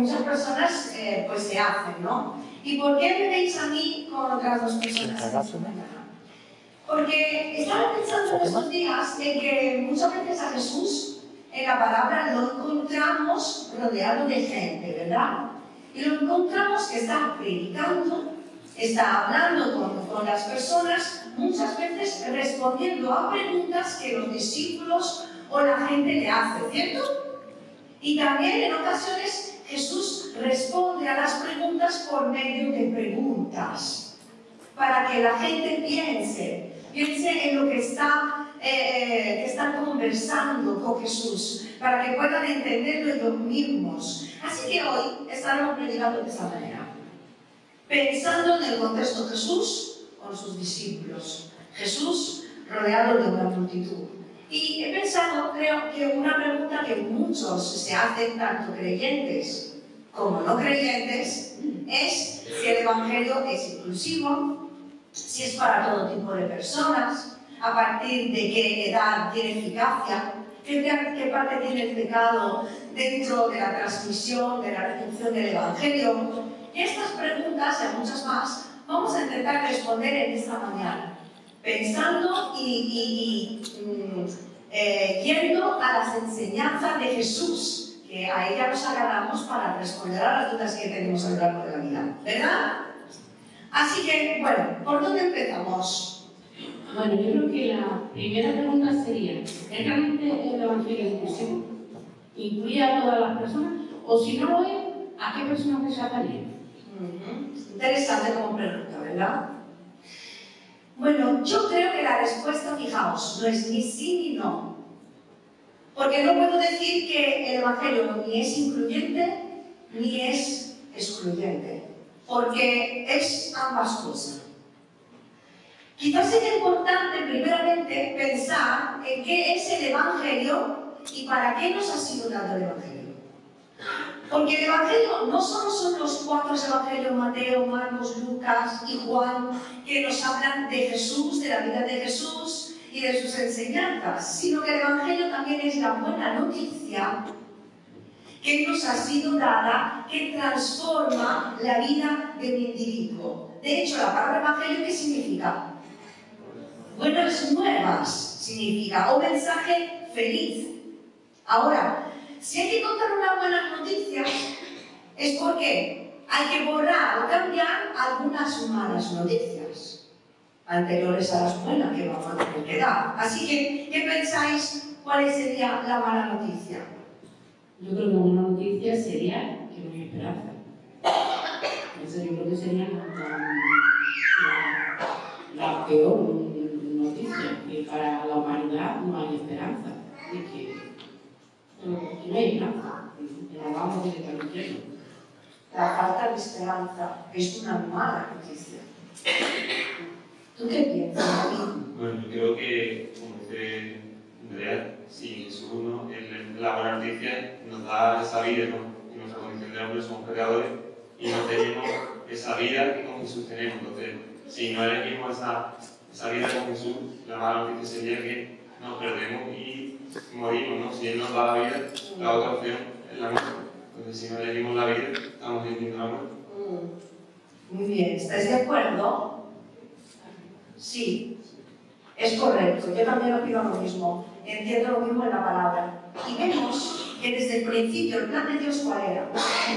muchas personas eh, pues se hacen, ¿no? ¿Y por qué me veis a mí con otras dos personas? Porque estaba pensando en estos días en que muchas veces a Jesús en la palabra lo encontramos rodeado de gente, ¿verdad? Y lo encontramos que está predicando, está hablando con, con, las personas, muchas veces respondiendo a preguntas que los discípulos o la gente le hace, ¿cierto? Y también en ocasiones Jesús responde a las preguntas por medio de preguntas, para que la gente piense, piense en lo que está, eh, están conversando con Jesús, para que puedan entenderlo ellos mismos. Así que hoy estaremos predicando de esa manera, pensando en el contexto Jesús con sus discípulos, Jesús rodeado de una multitud. Y he pensado, creo que una pregunta que muchos se hacen, tanto creyentes como no creyentes, es si el Evangelio es inclusivo, si es para todo tipo de personas, a partir de qué edad tiene eficacia, qué, parte tiene el pecado dentro de la transmisión, de la recepción del Evangelio. Estas preguntas y muchas más vamos a intentar responder en esta mañana, pensando y, mm, eh, yendo a las enseñanzas de Jesús, que a ella nos agarramos para responder a las dudas que tenemos a lo largo de la vida, ¿verdad? Así que, bueno, ¿por dónde empezamos? Bueno, yo creo que la primera pregunta sería, ¿es realmente el Evangelio inclusivo? ¿Incluye a todas las personas? O si no lo es, ¿a qué personas resaltaría? Uh Interesante como pregunta, ¿verdad? Bueno, yo creo que la respuesta, fijaos, no es ni sí ni no. Porque no puedo decir que el Evangelio ni es incluyente ni es excluyente porque es ambas cosas. Quizás sería importante primeramente pensar en qué es el Evangelio y para qué nos ha sido dado el Evangelio. Porque el Evangelio no solo son los cuatro Evangelios, Mateo, Marcos, Lucas y Juan, que nos hablan de Jesús, de la vida de Jesús y de sus enseñanzas, sino que el Evangelio también es la buena noticia que nos ha sido dada, que transforma la vida de un individuo. De hecho, la palabra evangelio, ¿qué significa? Buenas nuevas significa, o mensaje feliz. Ahora, si hay que contar una buena noticia, es porque hay que borrar o cambiar algunas malas noticias anteriores a las buenas que vamos a tener que dar. Así que, ¿qué pensáis? ¿Cuál sería la mala noticia? Yo creo que una noticia sería que no hay esperanza. Eso yo creo que sería la, peor noticia, que para la humanidad no hay esperanza, y que, no hay esperanza, que nos vamos directamente al La falta de esperanza es una mala noticia. ¿Tú qué piensas? Bueno, yo creo que, como dice Andrea, si Jesús ¿no? la buena noticia nos da esa vida, ¿no? En nuestra condición de hombre somos pecadores y no tenemos esa vida que con Jesús tenemos. Entonces, si no elegimos esa, esa vida con Jesús, la mala noticia sería que nos perdemos y morimos, ¿no? Si Él nos da la vida, la otra opción es la misma. Entonces, si no elegimos la vida, estamos la muerte. Mm. Muy bien, ¿estáis de acuerdo? Sí, es correcto. Yo también opino lo mismo entiendo lo mismo en la palabra. Y vemos que desde el principio el plan de Dios cuál era?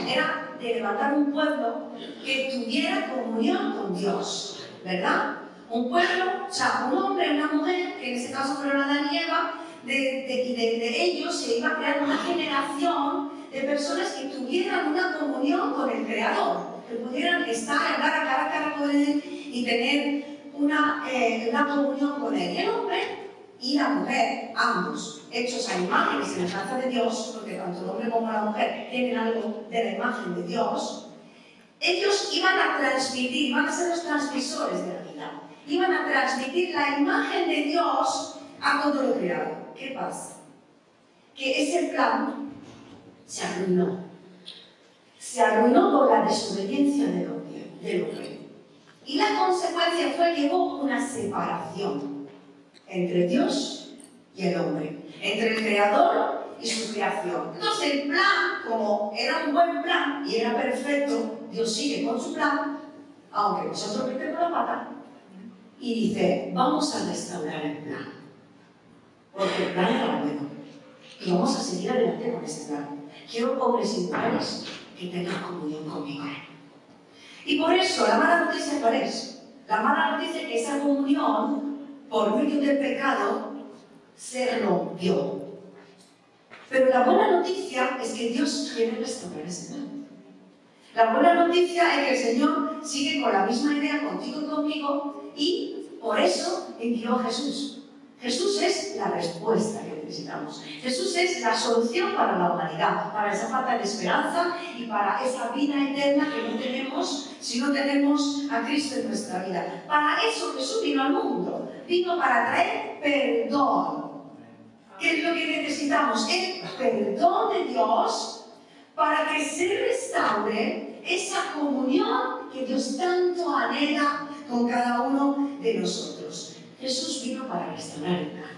Era de levantar un pueblo que tuviera comunión con Dios, ¿verdad? Un pueblo, o sea, un hombre una mujer, que en este caso fueron Adán y Eva, de, de, de, ellos se iba a crear una generación de personas que tuvieran una comunión con el Creador, que pudieran estar, hablar a cara a cara con Él y tener una, eh, una comunión con Él. El hombre y la mujer, ambos, hechos a imagen y semejanza de Dios, porque tanto el hombre como la mujer tienen algo de la imagen de Dios, ellos iban a transmitir, iban a ser los transmisores de la vida, iban a transmitir la imagen de Dios a todo lo creado. ¿Qué pasa? Que ese plan se arruinó. Se arruinó por la desobediencia del hombre. Y consecuencia fue que hubo una separación entre Dios y el hombre, entre el Creador y su creación. Entonces el plan, como era un buen plan y era perfecto, Dios sigue con su plan, aunque nosotros metemos la pata, y dice, vamos a restaurar el plan. Porque el plan era bueno. Y vamos a seguir adelante con este plan. Quiero hombres y mujeres que tengan comunión conmigo. Y por eso, la mala noticia cuál es? La mala noticia es que esa comunión, por medio del pecado, se rompió. Pero la buena noticia es que Dios quiere restaurar ese plan. La buena noticia es que el Señor sigue con la misma idea contigo y conmigo y por eso envió a Jesús. Jesús es la respuesta que necesitamos. Jesús es la solución para la humanidad, para esa falta de esperanza y para esa vida eterna que no tenemos si no tenemos a Cristo en nuestra vida. Para eso Jesús vino al mundo. Vino para traer perdón. ¿Qué es lo que necesitamos? El perdón de Dios para que se restaure esa comunión que Dios tanto anhela con cada uno de nosotros. Jesús vino para restaurar el.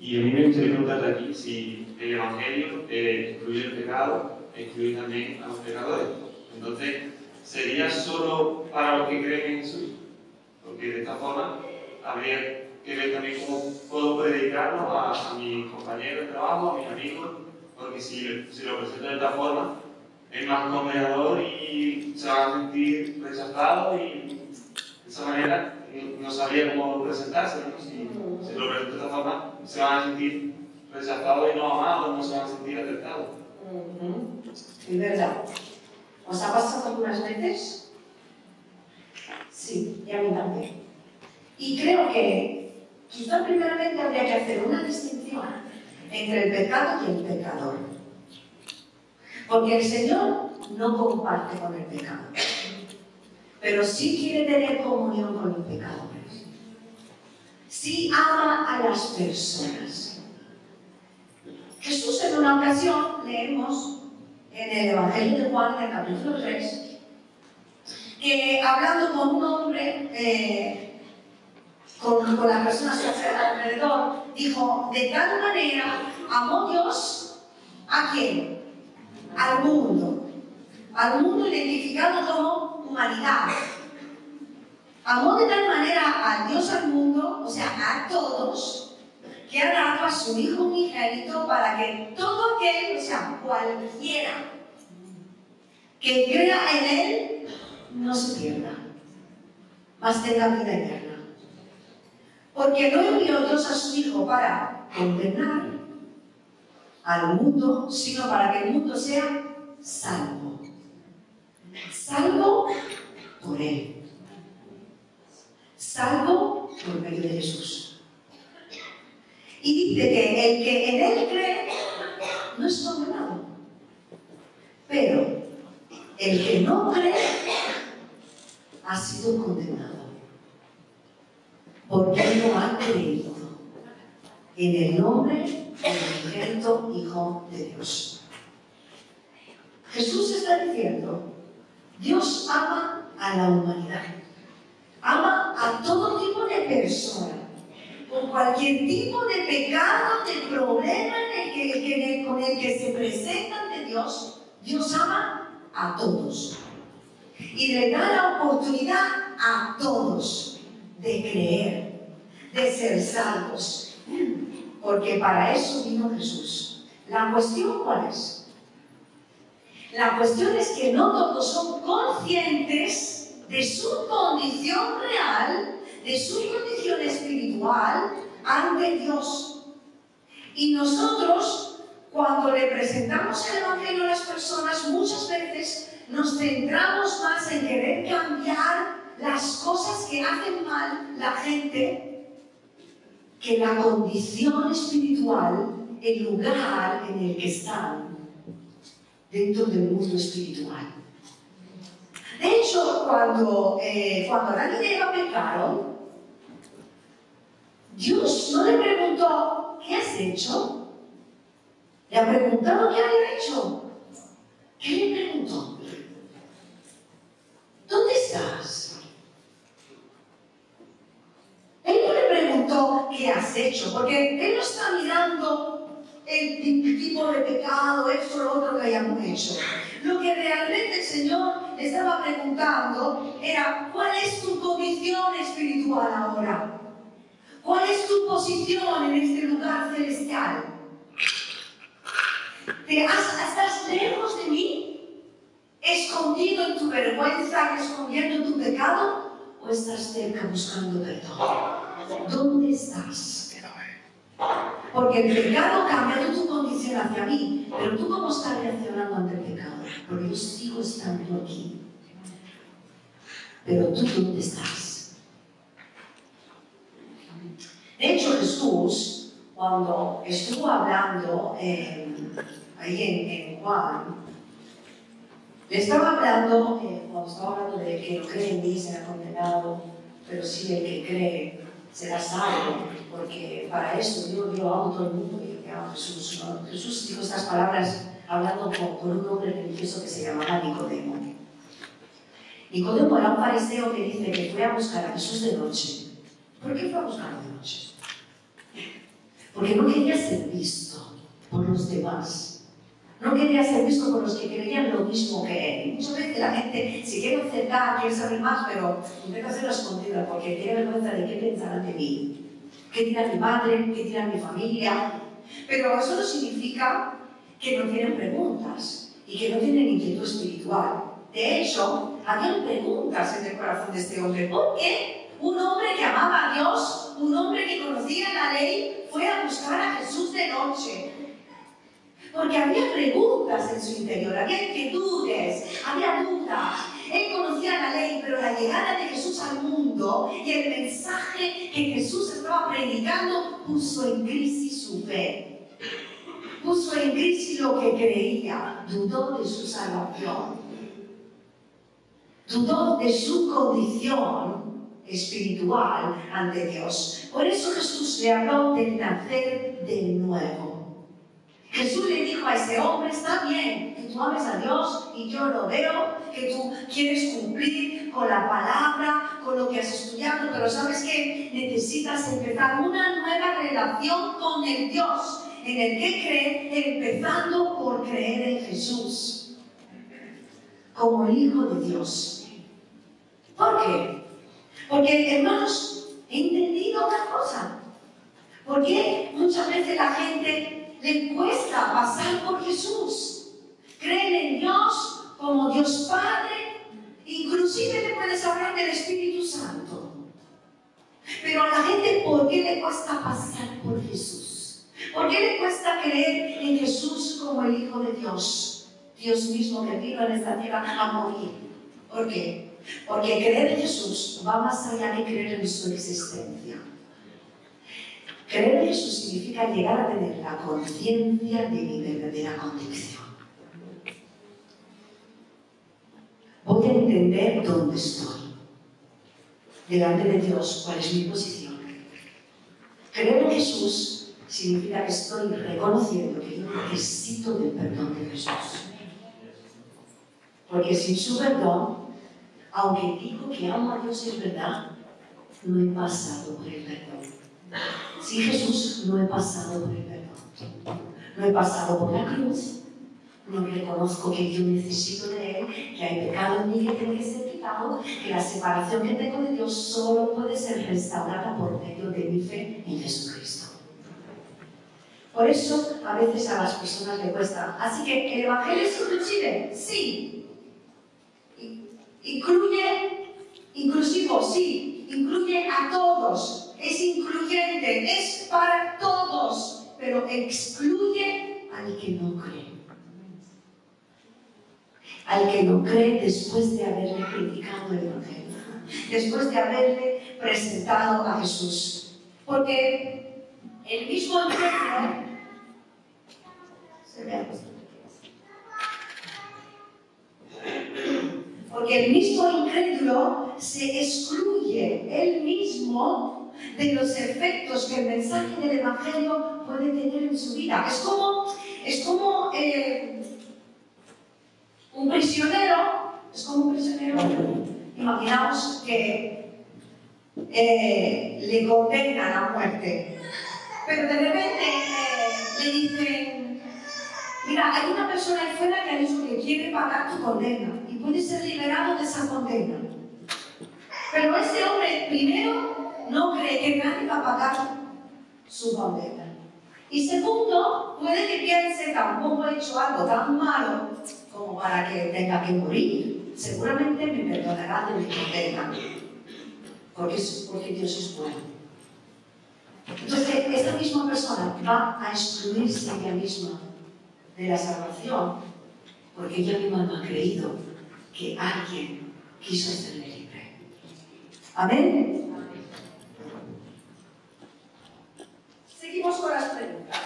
Y a mí me gustaría preguntarle aquí si el Evangelio eh, excluye el pecado, excluye también a los pecadores. Entonces, ¿sería solo para los que creen en Jesús? Porque de esta forma habría que ver también cómo puedo predicarlo a, a mis compañeros de trabajo, a mis amigos, porque si, lo presento de esta forma, es más condenador y se van a sentir rechazados y de esa manera no sabría cómo presentarse, ¿no? Si lo presento de esta forma, se van a sentir rechazados y no amados, no se van a sentir aceptados. Es verdad. ¿Os ha pasado algunas veces? Sí, y a mí también. Y creo que quizá primeramente habría que hacer una distinción entre el pecado y el pecador. Porque el Señor no comparte con el pecado pero sí quiere tener comunión con los pecadores. Sí ama a las personas. Jesús en una ocasión leemos en el Evangelio de Juan, en el capítulo 3, que hablando con un hombre, eh, con, con las personas que alrededor, dijo, de tal manera amó Dios a quién? Al mundo. Al mundo identificado como humanidad. Amó de tal manera a Dios al mundo, o sea, a todos, que ha dado a su Hijo unigénito para que todo aquel, o sea, cualquiera, que crea en Él, no se pierda, mas tenga vida eterna. Porque no envió Dios a su Hijo para condenar al mundo, sino para que el mundo sea salvo salvo por Él, salvo por medio de Jesús. Y dice que el que en Él cree no es condenado, pero el que no cree ha sido condenado, porque no ha creído en el nombre del unigénito Hijo de Dios. Jesús está diciendo Dios ama a la humanidad. Persona. Con cualquier tipo de pecado, de problema con el que se presentan de Dios, Dios ama a todos. Y le da la oportunidad a todos de creer, de ser salvos. Porque para eso vino Jesús. La cuestión cuál es? La cuestión es que no todos son conscientes de su condición real, de su condición espiritual ante Dios. Y nosotros, cuando le presentamos el Evangelio a las personas, muchas veces nos centramos más en querer cambiar las cosas que hacen mal la gente que la condición espiritual, el lugar en el que están dentro del mundo espiritual. De hecho, cuando, eh, cuando Adán y Eva pecaron, Dios no le preguntó, ¿qué has hecho? Le ha preguntado qué había hecho. ¿Qué le preguntó? ¿Dónde estás? Él no le preguntó, ¿qué has hecho? Porque él no está mirando el tipo de pecado, eso, lo otro que hayamos hecho. Lo que realmente el Señor le estaba preguntando era, ¿cuál es tu condición espiritual ahora? ¿Cuál es tu posición en este lugar celestial? ¿Te ¿Estás lejos de mí? ¿Escondido en tu vergüenza escondiendo tu pecado? ¿O estás cerca buscando perdón? ¿Dónde estás? Porque el pecado ha cambiado tu condición hacia mí, pero tú cómo estás reaccionando ante el pecado? Porque yo sigo estando aquí. Pero tú dónde estás? De hecho, Jesús, cuando estuvo hablando ahí en, Juan, le estaba hablando, eh, cuando estaba hablando de que no cree en mí será condenado, pero sí el que cree será salvo, porque para yo, yo amo a todo el mundo y a Jesús. Jesús dijo estas palabras hablando con, un hombre religioso que se llamaba Nicodemo. Nicodemo era un fariseo que dice que fue a buscar a Jesús de noche. ¿Por qué fue a buscarlo de noche? Porque no quería ser visto por los demás. No quería ser visto por los que creían lo mismo que él. Muchas veces la gente se quiere acercar, quiere saber más, pero intenta hacerlo escondida porque tiene vergüenza de qué pensarán de mí. ¿Qué dirá mi madre? ¿Qué dirá mi familia? Pero eso no significa que no tienen preguntas y que no tienen inquietud espiritual. De hecho, había preguntas en el corazón de este hombre. ¿Por qué un hombre que amaba a Dios, un hombre que conocía la ley, fue a buscar a Jesús de noche? Porque había preguntas en su interior, había inquietudes, había dudas. Él conocía la ley, pero la llegada de Jesús al mundo y el mensaje que Jesús estaba predicando puso en crisis su fe. Puso en crisis lo que creía, dudó de su salvación. Dudó de su condición espiritual ante Dios. Por eso Jesús le habló del nacer de nuevo. Jesús le dijo a ese hombre, está bien que tú ames a Dios y yo lo veo, que tú quieres cumplir con la palabra, con lo que has estudiado, pero sabes que necesitas empezar una nueva relación con el Dios en el que cree, empezando por creer en Jesús como el Hijo de Dios. ¿Por qué? Porque, hermanos, he entendido una cosa. Porque muchas veces la gente le cuesta pasar por Jesús. Creen en Dios como Dios Padre, inclusive le puedes hablar del Espíritu Santo. Pero a la gente, ¿por qué le cuesta pasar por Jesús? ¿Por qué le cuesta creer en Jesús como el Hijo de Dios? Dios mismo que vino en esta tierra a morir. ¿Por qué? Porque creer en Jesús va más allá de creer en su existencia. Creer en Jesús significa llegar a tener la conciencia de mi verdadera condición. Voy a entender dónde estoy. Delante de Dios, cuál es mi posición. Creer en Jesús significa que estoy reconociendo que yo necesito del perdón de Jesús. Porque sin su perdón, aunque digo que amo a Dios es verdad, no he pasado por el perdón. Si Jesús no he pasado por el perdón, no he pasado por la cruz, no reconozco que yo necesito de Él, que hay pecado en mí que tiene que ser quitado, que la separación que tengo de Dios solo puede ser restaurada por medio de mi fe en Jesucristo. Por eso a veces a las personas le cuesta. Así que el Evangelio es inclusive, sí. Incluye, inclusivo, sí. Incluye a todos es incluyente, es para todos, pero excluye al que no cree. Al que no cree después de haberle predicado el Evangelio, después de haberle presentado a Jesús. Porque el mismo encuentro se ve Porque el mismo incrédulo se excluye él mismo de los efectos que el mensaje del Evangelio puede tener en su vida. Es como, es como eh, un prisionero, es como un prisionero, imaginaos que eh, le condenan a muerte. Pero de repente eh, le dicen, mira, hay una persona ahí fuera que ha dicho que quiere pagar tu condena puede ser liberado de esa condena. Pero ese hombre primero no cree que nadie va a pagar su condena. Y segundo, puede que piense tampoco he hecho algo tan malo como para que tenga que morir. Seguramente me perdonará de mi condena porque, porque Dios es bueno. Entonces, esta misma persona va a excluirse ella misma de la salvación, porque ella misma no ha creído que alguien quiso hacerle libre. Amén. Seguimos con las preguntas.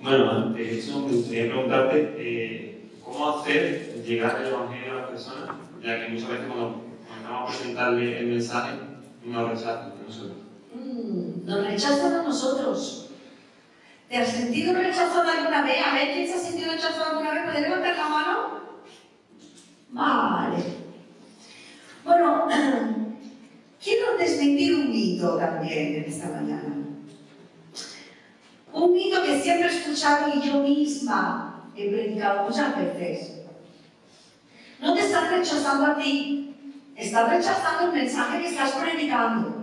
Bueno, de hecho, me gustaría preguntarte eh, cómo hacer llegar el Evangelio a las personas, ya que muchas veces cuando vamos a presentarle el mensaje, nos rechazan a nosotros. Mm, nos rechazan a nosotros. ¿Te has sentido rechazado alguna vez? A ver, ¿quién se ha sentido rechazado alguna vez? ¿Puede levantar la mano? Vale. Bueno, quiero desmentir un mito también en esta mañana. Un mito que siempre he escuchado y yo misma he predicado muchas veces. No te están rechazando a ti, Estás rechazando el mensaje que estás predicando.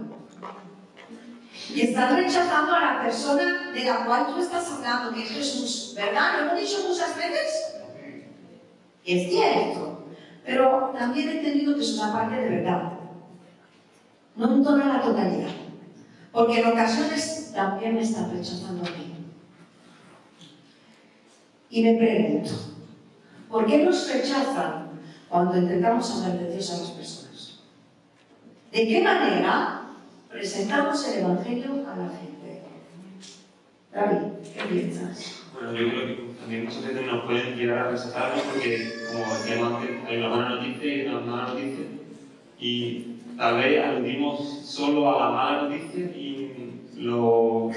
Y estás rechazando a la persona de la cual tú estás hablando, que es Jesús. ¿Verdad? ¿Lo hemos dicho muchas veces? Es cierto. Pero también he entendido que es una parte de verdad. No en toda la totalidad. Porque en ocasiones también me están rechazando a mí. Y me pregunto, ¿por qué nos rechazan cuando intentamos hablar de Dios a las personas? ¿De qué manera presentamos el Evangelio a la gente? David, ¿qué piensas? Bueno, yo creo que también muchas veces nos pueden llegar a rechazarnos porque, como decíamos antes, hay una buena noticia y una mala noticia. Y tal vez aludimos solo a la mala noticia y lo,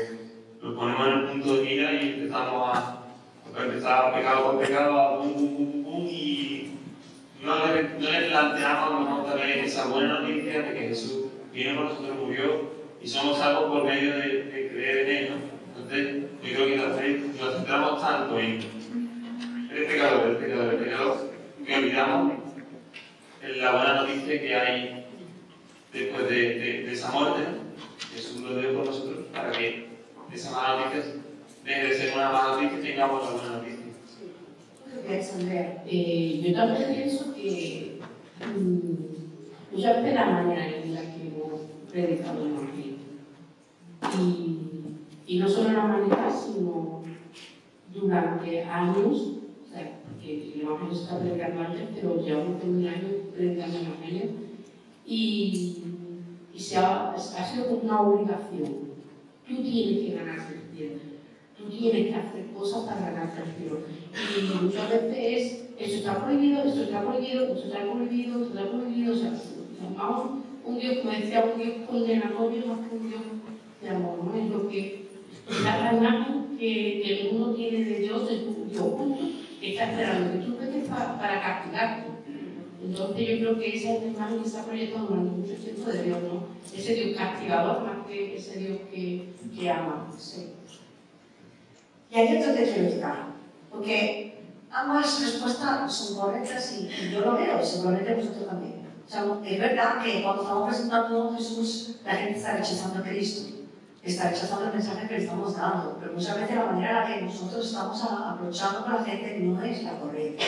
lo ponemos en el punto de mira y empezamos a, empezar pecado por pecado, a pum, pum, pum, pum, y no le, no le planteamos a tal vez esa buena noticia de que Jesús vino por nosotros, murió y somos salvos por medio de, creer en Él. ¿no? Entonces, yo creo que nos, nos centramos tanto en el pecador, el pecador, el pecador, que olvidamos la buena noticia que hay después de, de, esa muerte. Jesús lo dio por nosotros para que esa mala noticia deje de ser una mala noticia tengamos la buena noticia. Eh, yo también pienso que mm, muchas veces la manera en la que hemos predicado el Evangelio. Y, y no solo la manera, sino durante años, o sea, porque el Evangelio está predicando antes, pero llevamos un año predicando el Evangelio, y, y se ha, ha sido como una obligación. Tú tienes que ganarte el cielo, tú tienes que hacer cosas para ganarte el cielo. Y muchas veces es, eso está prohibido, esto está prohibido, esto está prohibido, esto está prohibido. O sea, llamamos un Dios, como decía, un Dios condenatorio más que un Dios de amor, ¿no? Es lo que la imagen que, el mundo tiene de Dios un Dios justo que está esperando que tú vengas para, para castigarte. Entonces yo creo que esa es la imagen que se ha proyectado durante mucho tiempo de Dios, ¿no? Ese Dios castigador más que ese Dios que, que ama. Sí. Y ahí es donde quiero llegar. Porque ambas respuestas son correctas y, yo lo veo, seguramente vosotros también. O sea, es verdad que cuando estamos presentando a Jesús, la gente está rechazando a Cristo, está rechazando el mensaje que le estamos dando, pero muchas veces la manera en la que nosotros estamos aprovechando con la gente no es la correcta.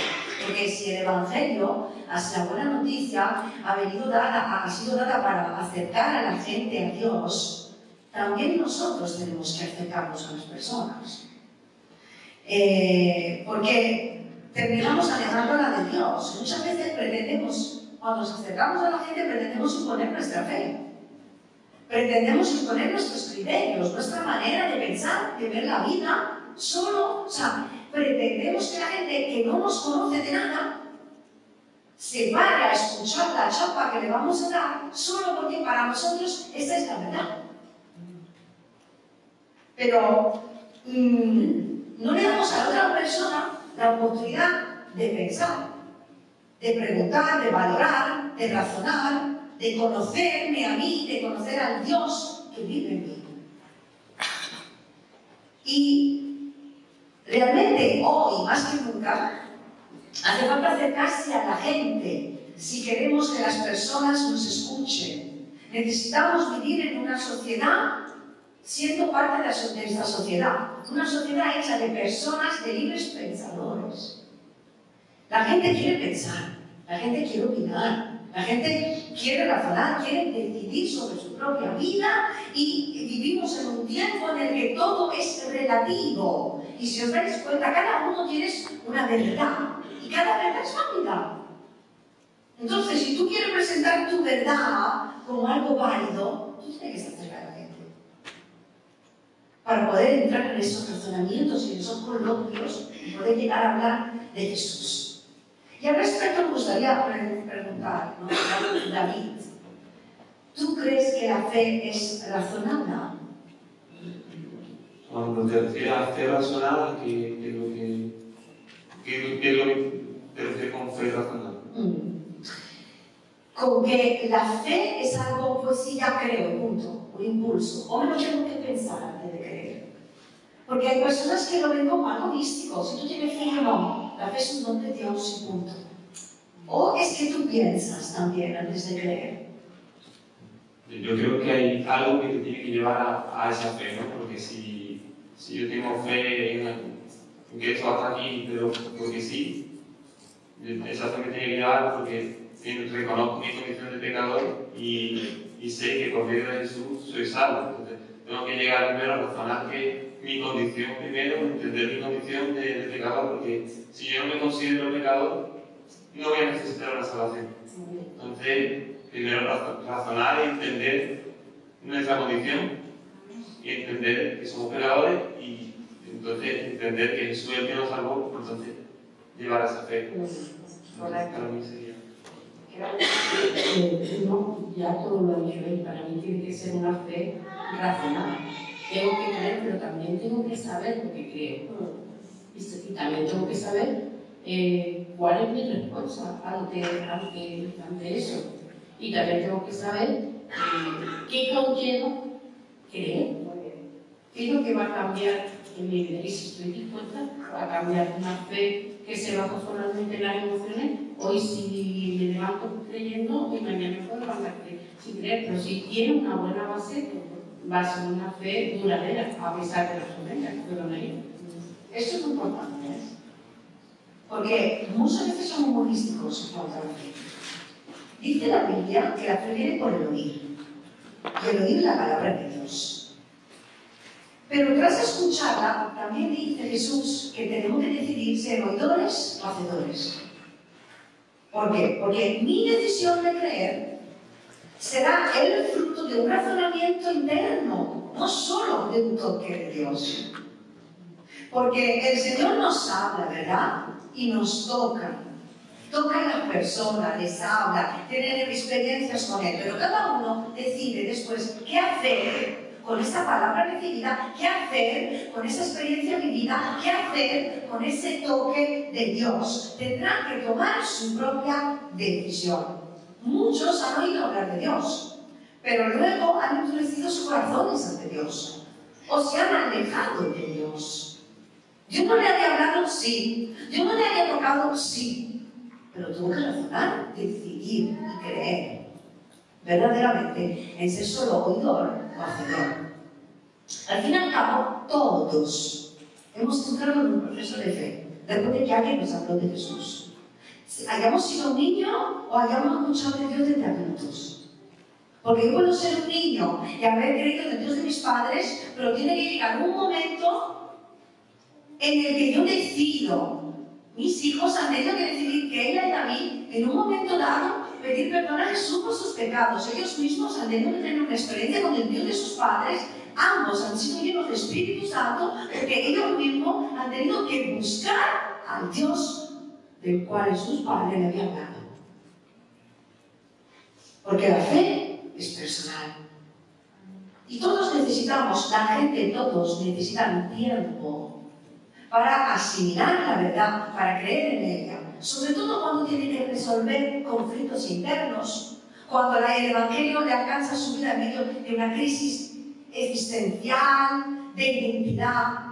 Porque si el Evangelio, así la buena noticia, ha, venido dada, ha sido dada para acercar a la gente a Dios, también nosotros tenemos que acercarnos a las personas. Eh, porque terminamos alejándola de Dios. Muchas veces pretendemos, cuando nos acercamos a la gente, pretendemos imponer nuestra fe. Pretendemos imponer nuestros criterios, nuestra manera de pensar, de ver la vida, solo, o sea, pretendemos que la gente que no nos conoce de nada se vaya a escuchar la chapa que le vamos a dar solo porque para nosotros esa es la verdad. Pero mmm, no le damos a la otra persona la oportunidad de pensar, de preguntar, de valorar, de razonar, de conocerme a mí, de conocer al Dios que vive en mí. Y realmente hoy, más que nunca, hace falta acercarse a la gente si queremos que las personas nos escuchen. Necesitamos vivir en una sociedad siendo parte de esta sociedad, una sociedad hecha de personas, de libres pensadores. La gente quiere pensar, la gente quiere opinar, la gente quiere razonar, quiere decidir sobre su propia vida y vivimos en un tiempo en el que todo es relativo. Y si os dais cuenta, cada uno tiene una verdad y cada verdad es válida. Entonces, si tú quieres presentar tu verdad como algo válido, tú tienes que estar cerca de la gente. Para poder entrar en esos razonamientos y en esos coloquios y poder llegar a hablar de Jesús. Y al respecto me gustaría preguntar, ¿no? David, ¿tú crees que la fe es razonada? Cuando te refieres a fe razonada, ¿qué, es lo que, qué, qué es lo que te refieres con fe razonada? Mm. Con que la fe es algo, pues sí, ya creo, punto, un impulso. O me lo tengo que pensar antes de creer. Porque hay personas que lo ven como algo místico. Si tú tienes fe o no, la fe es un don de Dios y punto. O es que tú piensas también antes de creer. Yo creo que hay algo que te tiene que llevar a, esa fe, ¿no? Porque si, si yo tengo fe en, que esto hasta aquí, pero porque sí, esa fe me tiene que llevar porque reconozco mi condición de pecador y, y sé que por medio de Jesús soy salvo. Entonces, tengo que llegar primero a razonar que mi condición primero, entender mi condición de, pecador, porque si yo no me considero pecador, no voy a necesitar una salvación. Entonces, primero razonar y entender nuestra condición y entender que somos pecadores y entonces entender que Jesús es el que nos salvó, entonces llevar a esa fe. Para mí sería. Eh, no, ya todo lo ha dicho él, para mí tiene que ser una fe razonada tengo que creer, pero también tengo que saber lo que creo. Y, también tengo que saber eh, cuál es mi respuesta ante, ante, ante, eso. Y también tengo que saber eh, qué conllevo creer. ¿Qué es lo que va a cambiar en mi vida? Y si estoy dispuesta a cambiar una fe que se basa solamente en las emociones, hoy si me levanto creyendo y mañana me puedo levantar sin creer, pero si tiene una buena base, va a ser una fe duradera, a pesar de las problemas que fueron ahí. Esto es muy importante, ¿eh? porque muchas veces somos humorísticos en cuanto a la fe. Dice la Biblia que la fe viene por el oír, y el oír la palabra de Dios. Pero tras escucharla, también dice Jesús que tenemos que decidir ser oidores o hacedores. ¿Por qué? Porque mi decisión de creer será el un razonamiento interno, no solo de un toque de Dios. Porque el Señor nos habla, ¿verdad? Y nos toca. Toca a las personas, les habla, tienen experiencias con Él, pero cada uno decide después qué hacer con esa palabra recibida, qué hacer con esa experiencia vivida, qué hacer con ese toque de Dios. Tendrán que tomar su propia decisión. Muchos han oído hablar de Dios, pero luego han endurecido sus corazones ante Dios o se han alejado de Dios. Yo no le había hablado, sí. Yo no le había tocado, sí. Pero tuvo que razonar, decidir y creer verdaderamente en ser solo oidor o hacedor. Al fin y al cabo, todos hemos entrado en un proceso de fe, después de que alguien nos habló de Jesús hayamos sido un niño o hayamos escuchado de Dios desde adultos. Porque yo puedo ser un niño y haber creído en Dios de mis padres, pero tiene que llegar un momento en el que yo decido. Mis hijos han tenido que decidir que ella y David, en un momento dado, pedir perdón a Jesús por sus pecados. Ellos mismos han tenido que tener una experiencia con el Dios de sus padres. Ambos han sido llenos de Espíritu Santo porque ellos mismos han tenido que buscar al Dios del cual sus padres le habían dado. Porque la fe es personal. Y todos necesitamos, la gente, todos necesitan tiempo para asimilar la verdad, para creer en ella. Sobre todo cuando tienen que resolver conflictos internos, Cuando el Evangelio le alcanza su vida en medio de una crisis existencial, de identidad,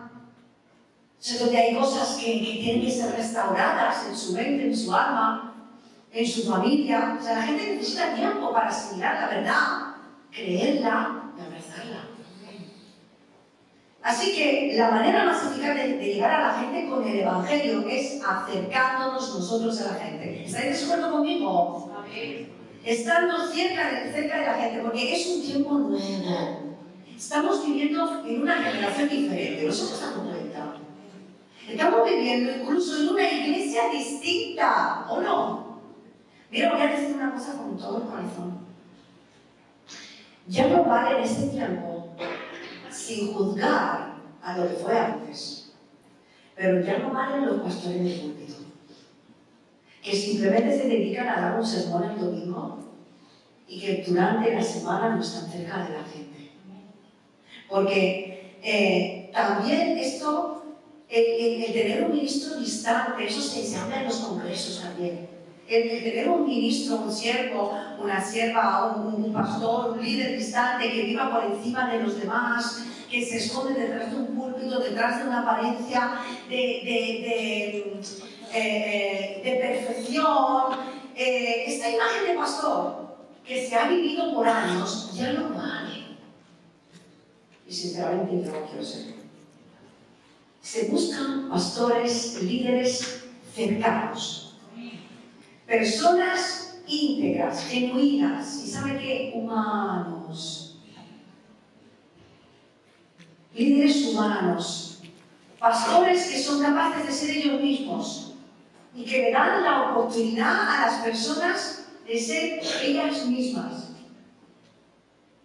donde hay cosas que, que, tienen que ser restauradas en su mente, en su alma, en su familia. O sea, la gente necesita tiempo para asimilar la verdad, creerla y abrazarla. Así que la manera más eficaz de, de, llegar a la gente con el Evangelio es acercándonos nosotros a la gente. ¿Estáis de acuerdo conmigo? Estando cerca de, cerca de la gente, porque es un tiempo nuevo. Estamos viviendo en una generación diferente, ¿nos hemos dado cuenta? Estamos viviendo incluso en una iglesia distinta, ¿o no? Mira, voy a decir una cosa con todo el corazón. Ya no vale en este tiempo sin juzgar a lo que fue antes. Pero ya no valen los pastores del púlpito, que simplemente se dedican a dar un sermón el domingo y que durante la semana no están cerca de la gente. Porque eh, también esto, el, el, el, tener un ministro distante, eso se, se habla en los congresos también. El, tener un ministro, un siervo, una sierva, un, pastor, un líder distante que viva por encima de los demás, que se esconde detrás de un púlpito, detrás de una apariencia de, eh, de perfección. Eh, esta imagen de pastor que se ha vivido por años ya no vale. Y sinceramente yo no quiero ser. Se buscan pastores, líderes cercanos, personas íntegras, genuinas y, ¿sabe qué? Humanos. Líderes humanos, pastores que son capaces de ser ellos mismos y que le dan la oportunidad a las personas de ser ellas mismas.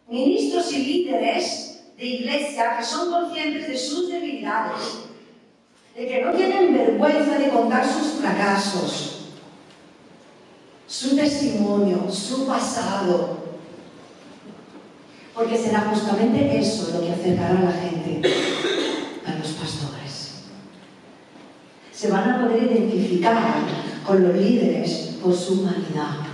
Ministros y líderes de iglesia que son conscientes de sus debilidades, de que no tienen vergüenza de contar sus fracasos, su testimonio, su pasado, porque será justamente eso lo que acercará a la gente a los pastores. Se van a poder identificar con los líderes por su humanidad.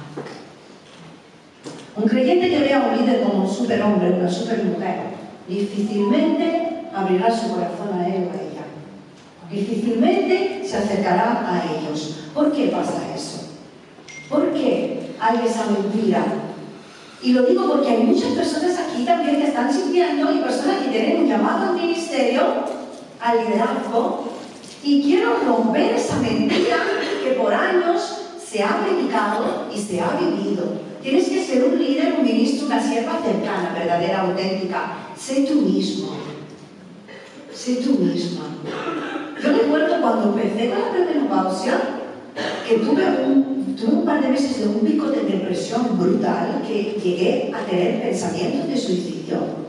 Un creyente que vea a un líder como un superhombre, una supermujer, difícilmente abrirá su corazón a él o a ella. Difícilmente se acercará a ellos. ¿Por qué pasa eso? ¿Por qué hay esa mentira? Y lo digo porque hay muchas personas aquí también que están sintiendo y personas que tienen un llamado al ministerio, al liderazgo, y quiero romper esa mentira que por años se ha predicado y se ha vivido. Tienes que ser un líder, un ministro, una sierva cercana, verdadera, auténtica. Sé tú mismo. Sé tú misma. Yo recuerdo cuando empecé con la premenopausia que tuve un, tuve un par de meses de un pico de depresión brutal que llegué a tener pensamientos de suicidio.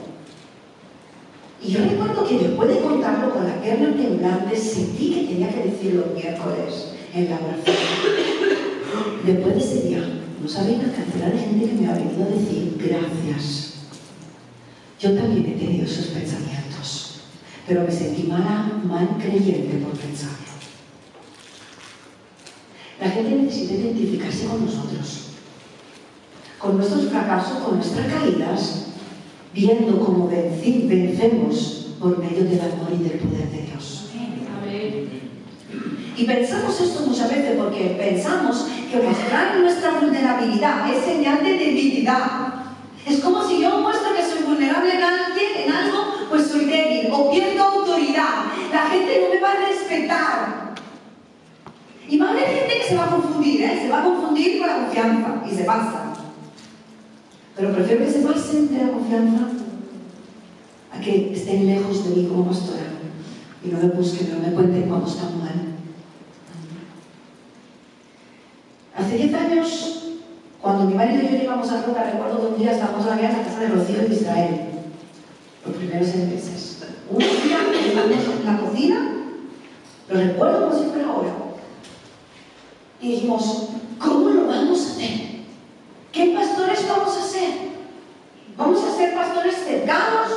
Y yo recuerdo que después de contarlo con la pierna temblante, sentí que tenía que decir los miércoles en la oración. Después de ese día, no sabéis la cantidad de gente que me ha venido a decir gracias. Yo también he tenido esos pensamientos, pero me sentí mala, mal creyente por pensarlo. La gente necesita identificarse con nosotros, con nuestros fracasos, con nuestras caídas, viendo cómo vencemos por medio del amor y del poder de Dios. Y pensamos esto muchas veces porque pensamos que mostrar nuestra vulnerabilidad es señal de debilidad. Es como si yo muestro que soy vulnerable en alguien, en algo, pues soy débil o pierdo autoridad. La gente no me va a respetar. Y gente que se va a confundir, ¿eh? se va a confundir con la confianza y se pasa. Pero prefiero que se pasen de la confianza a que estén lejos de mí como pastora y no me busquen, no me cuenten cuando están mal. Hace 10 años, cuando mi marido y yo íbamos a Roca, recuerdo que un día estábamos en la casa de Rocío de Israel, los primeros seis. Un día estábamos en la cocina, lo recuerdo como si fuera ahora, y dijimos, ¿cómo lo vamos a hacer? ¿Qué pastores vamos a ser? ¿Vamos a ser pastores cercanos?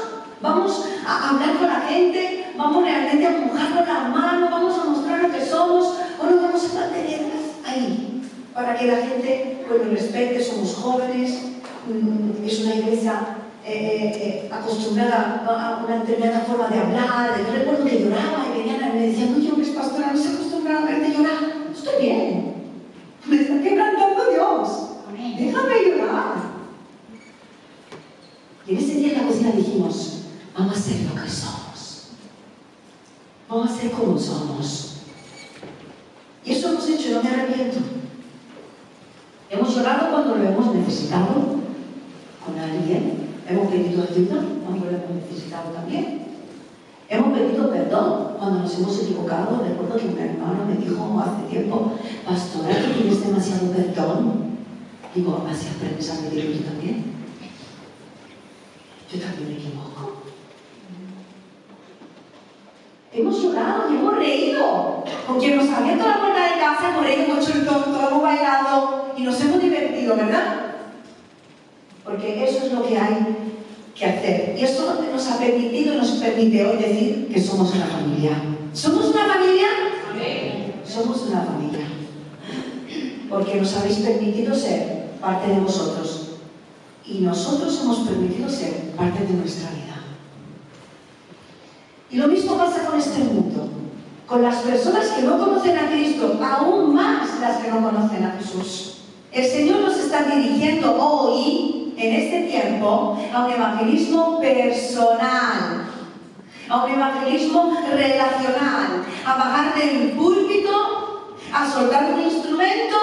¿Vamos a hablar con la gente? ¿Vamos realmente a mojarnos la mano? ¿Vamos a mostrar lo que somos? ¿O nos vamos a mantener ahí? Para que la gente pues, respete, somos jóvenes, mm, es una iglesia eh, eh, acostumbrada a una determinada forma de hablar. Yo recuerdo que lloraba y venían y me decían, no llores, pastora, no se acostumbra a verte llorar. Estoy bien. Me está quebrantando Dios. Déjame llorar. Y en ese día en la cocina dijimos, vamos a ser lo que somos. Vamos a ser como somos. Y eso hemos hecho, no me arrepiento. Hemos llorado cuando lo hemos necesitado con alguien. Hemos pedido ayuda cuando lo hemos necesitado también. Hemos pedido perdón cuando nos hemos equivocado. Recuerdo que un hermano me dijo hace tiempo, pastora, que tienes demasiado perdón. Digo, así aprendes a pedirlo tú también. Yo también me equivoco. Hemos llorado y hemos reído. Con quien nos ha abierto la puerta de casa, hemos reído, hemos hecho el tonto, hemos bailado y nos hemos divertido, ¿verdad? Porque eso es lo que hay que hacer. Y esto nos ha permitido y nos permite hoy decir que somos una familia. ¿Somos una familia? Somos una familia. Porque nos habéis permitido ser parte de vosotros. Y nosotros hemos permitido ser parte de nuestra vida. Y lo mismo pasa con este mundo, con las personas que no conocen a Cristo, aún más las que no conocen a Jesús. El Señor nos está dirigiendo hoy, en este tiempo, a un evangelismo personal, a un evangelismo relacional, a bajar del púlpito, a soltar un instrumento,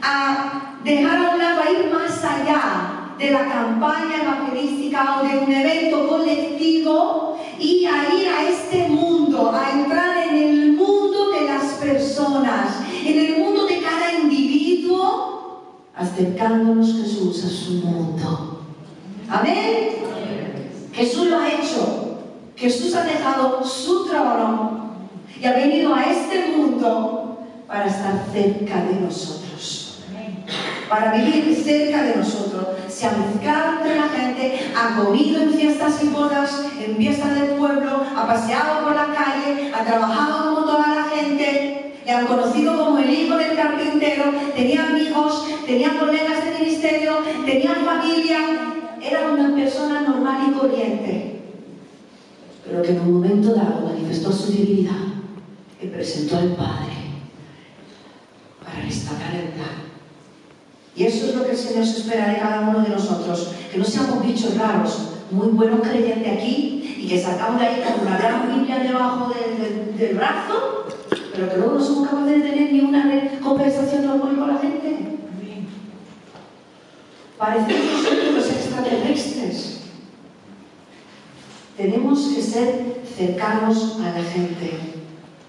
a dejar a un lado, a ir más allá de la campaña evangelística o de un evento colectivo y a ir a este mundo, a entrar en el mundo de las personas, en el mundo de cada individuo, acercándonos Jesús a su mundo. Amén. Jesús lo ha hecho. Jesús ha dejado su trono y ha venido a este mundo para estar cerca de nosotros para vivir cerca de nosotros. Se ha mezclado entre la gente, ha comido en fiestas y bodas, en fiestas del pueblo, ha paseado por la calle, ha trabajado como toda la gente, le han conocido como el hijo del carpintero, tenía amigos, tenía colegas de ministerio, tenía familia, era una persona normal y corriente, pero que en un momento dado manifestó su divinidad y presentó al Padre para restaurar el plan. Y eso es lo que el Señor se espera de cada uno de nosotros, que no seamos bichos raros, muy buenos creyentes aquí y que sacamos de ahí como una gran Biblia debajo del brazo, pero que luego no somos capaces de tener ni una conversación normal con la gente. Parecemos los extraterrestres. Tenemos que ser cercanos a la gente,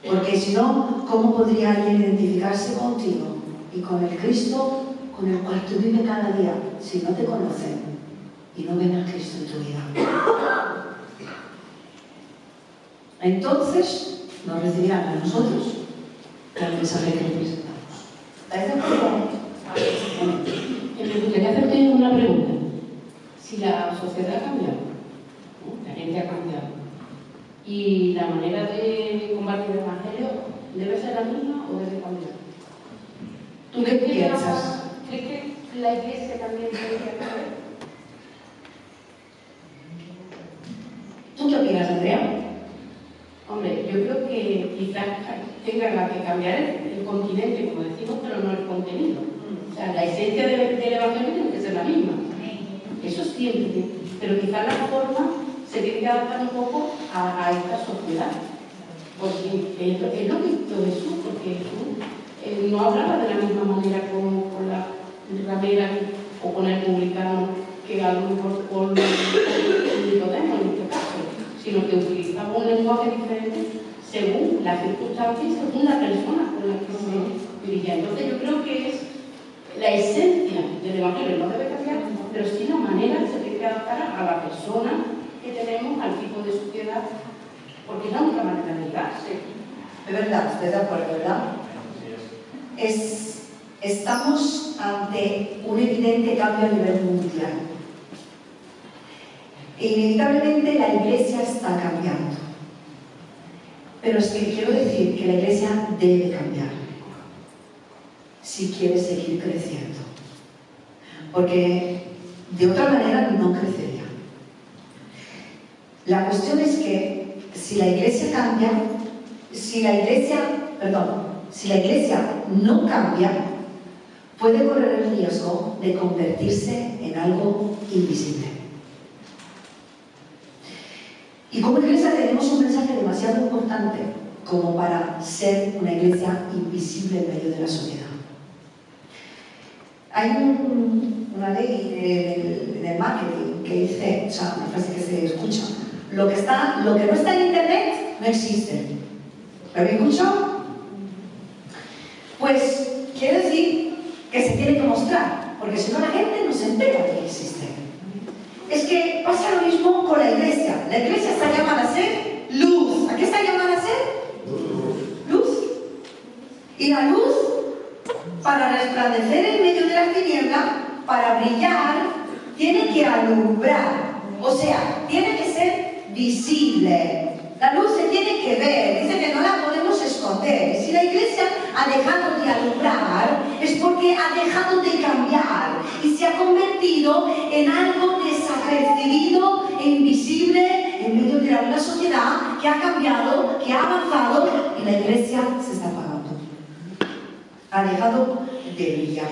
porque si no, ¿cómo podría alguien identificarse contigo y con el Cristo con el cual tú vives cada día, si no te conocen y no ven a Cristo en tu vida. Entonces nos recibirán a nosotros el mensaje que presentamos. ¿Estáis de acuerdo? Me gustaría hacerte una pregunta. Si la sociedad ha cambiado, la gente ha cambiado, y la manera de combatir el Evangelio debe ser la misma o debe cambiar. ¿Tú qué piensas? ¿Cree que la iglesia también que cambiar? ¿Tú qué opinas, Andrea? Hombre, yo creo que quizás tenga que cambiar el, continente, como decimos, pero no el contenido. O sea, la esencia del, Evangelio tiene que ser la misma. Eso siempre. Pero quizás la forma se tiene que adaptar un poco a, esta sociedad. Porque es, lo que hizo Jesús, porque eh, no hablaba de la misma manera con, con la ramera o con el publicano que a lo con en este caso, sino que utilizaba un lenguaje diferente según las circunstancias y según la persona con la que se dirigía. Entonces yo creo que es la esencia del Evangelio no debe cambiar, pero sí la manera se tiene que adaptar a la persona que tenemos, al tipo de sociedad, porque es la única manera de llegarse. De verdad, estoy de acuerdo, ¿verdad? Es Estamos ante un evidente cambio a nivel mundial. Inevitablemente la iglesia está cambiando. Pero es que quiero decir que la iglesia debe cambiar si quiere seguir creciendo. porque de otra manera no crecería. La cuestión es que si la iglesia cambia, si la iglesia, perdón, si la iglesia no cambia, puede correr el riesgo de convertirse en algo invisible. Y como iglesia tenemos un mensaje demasiado importante como para ser una iglesia invisible en medio de la sociedad. Hay una ley en el, marketing que dice, o sea, una frase que se escucha, lo que, está, lo que no está en internet no existe. ¿Lo habéis escuchado? Pues quiere decir que se tiene que mostrar, porque si no la gente no se entera de que existe. Es que pasa lo mismo con la iglesia. La iglesia está llamada a ser luz. ¿A qué está llamada a ser? Luz. Y la luz, para resplandecer en medio de la tiniebla, para brillar, tiene que alumbrar. O sea, tiene que ser visible. La luz se tiene que ver, dice que no la podemos esconder. Si la iglesia ha dejado de alumbrar, es porque ha dejado de cambiar y se ha convertido en algo desapercibido e invisible en medio de una sociedad que ha cambiado, que ha avanzado y la iglesia se está apagando. Ha dejado de brillar.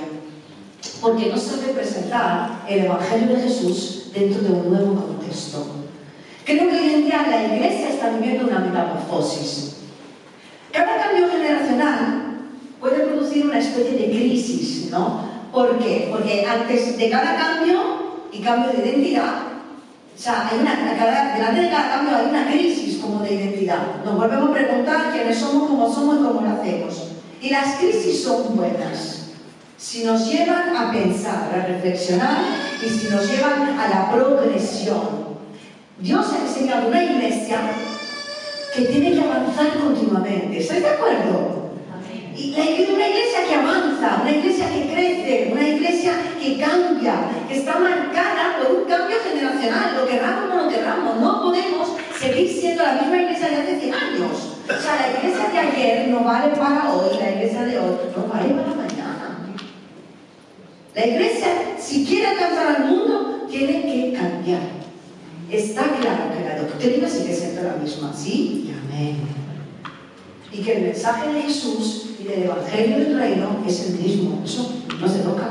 Porque no sabe presentar el Evangelio de Jesús dentro de un nuevo contexto. Creo que hoy en día la iglesia está viviendo una metamorfosis. Cada cambio generacional puede producir una especie de crisis, ¿no? ¿Por qué? Porque antes de cada cambio y cambio de identidad, o sea, hay una, delante de cada cambio hay una crisis como de identidad. Nos volvemos a preguntar quiénes somos, cómo somos y cómo lo hacemos. Y las crisis son buenas. Si nos llevan a pensar, a reflexionar y si nos llevan a la progresión. Dios ha diseñado una iglesia que tiene que avanzar continuamente. ¿Estáis de acuerdo? Una iglesia que avanza, una iglesia que crece, una iglesia que cambia, que está marcada por un cambio generacional, lo querramos o no lo querramos. No podemos seguir siendo la misma iglesia de hace 100 años. O sea, la iglesia de ayer no vale para hoy, la iglesia de hoy no vale para mañana. La iglesia, si quiere alcanzar al mundo, tiene que cambiar. Está claro que la doctrina sigue siendo la misma, ¿sí? Amén. Y que el mensaje de Jesús y del Evangelio del Reino es el mismo. Eso no se toca.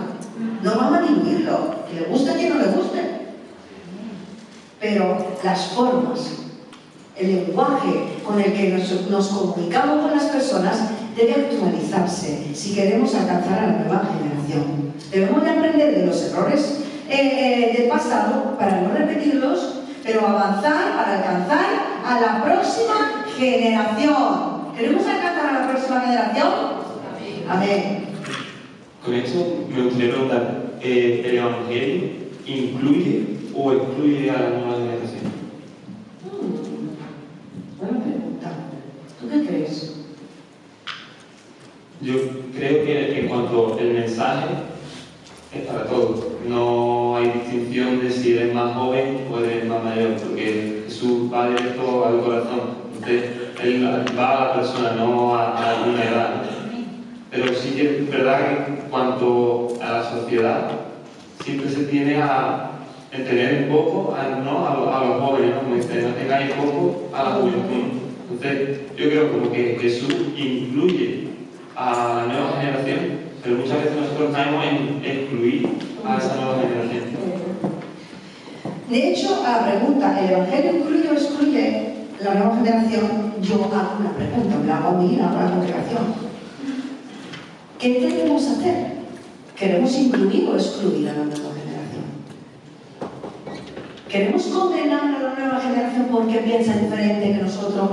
No vamos a diluirlo. Que le guste a quien no le guste. Pero las formas, el lenguaje con el que nos, nos comunicamos con las personas debe actualizarse si queremos alcanzar a la nueva generación. Debemos de aprender de los errores eh, eh, del pasado para no repetirlos pero avanzar para alcanzar a la próxima generación. ¿Queremos alcanzar a la próxima generación? Amén. Con esto me gustaría preguntar, eh, ¿el Evangelio incluye o excluye a la nueva generación? Hmm. Buena pregunta. ¿Tú qué crees? Yo creo que en cuanto al mensaje es para todos. No hay distinción de si eres más joven o eres más mayor, porque Jesús va directo al corazón. Entonces, Él va a la persona, no a, a una edad. Pero sí que es verdad que en cuanto a la sociedad, siempre se tiene a tener un poco a, ¿no? a, los jóvenes, ¿no? como dice, no tengáis poco a la juventud. Entonces, yo creo como que Jesús incluye a la nueva generación pero muchas veces nosotros caemos en excluir a esa nueva generación. De hecho, a la pregunta, ¿el Evangelio incluye o excluye la nueva generación? Yo hago una pregunta, me la hago a mí, la hago a la congregación. ¿Qué debemos hacer? ¿Queremos incluir o excluir a la nueva generación? ¿Queremos condenar a la nueva generación porque piensa diferente que nosotros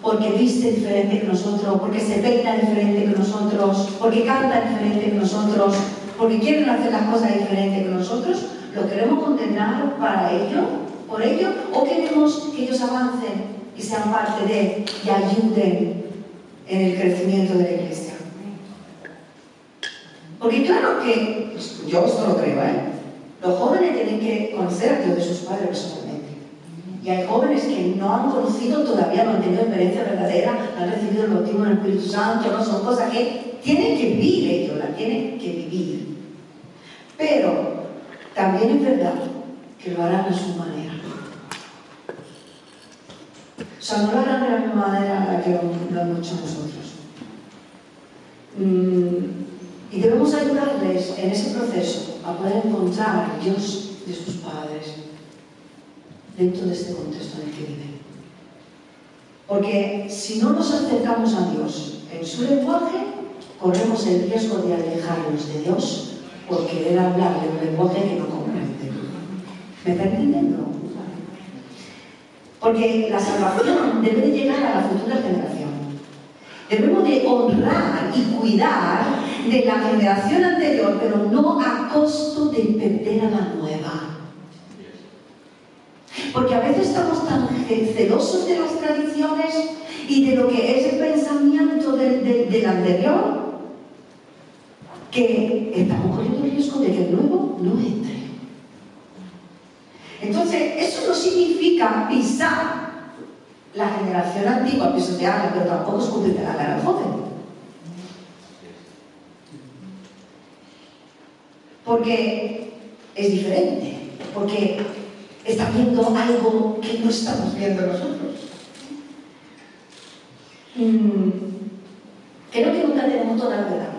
porque viste diferente que nosotros, porque se peina diferente que nosotros, porque canta diferente que nosotros, porque quieren hacer las cosas diferentes que nosotros, ¿lo queremos condenar para ello, por ello, o queremos que ellos avancen y sean parte de y ayuden en el crecimiento de la iglesia? Porque claro que, yo esto lo creo, ¿eh? Los jóvenes tienen que conocer a Dios de sus padres personalmente. Y hay jóvenes que no han conocido todavía, no han tenido experiencia verdadera, han recibido el bautismo del Espíritu Santo, no son cosas que tienen que vivir ellos, las tienen que vivir. Pero también es verdad que lo harán a su manera. Sea, no lo harán de la misma manera a la que lo, hemos hecho nosotros. Mm, y debemos ayudarles en ese proceso a poder encontrar al Dios de sus padres dentro de este contexto en el que viven. Porque si no nos acercamos a Dios en su lenguaje, corremos el riesgo de alejarnos de Dios por querer hablarle un lenguaje que no comprende. ¿Me está entendiendo? Porque la salvación debe de llegar a la futura generación. Debemos de honrar y cuidar de la generación anterior, pero no a costo de perder a la nueva. Porque a veces estamos tan celosos de las tradiciones y de lo que es el pensamiento del, del, del anterior que estamos corriendo el riesgo de que el nuevo no entre. Entonces, eso no significa pisar la generación antigua, pisotearla, pero tampoco es a la joven. Porque es diferente, porque está viendo algo que no estamos viendo nosotros. Mm, creo que nunca tenemos toda la verdad.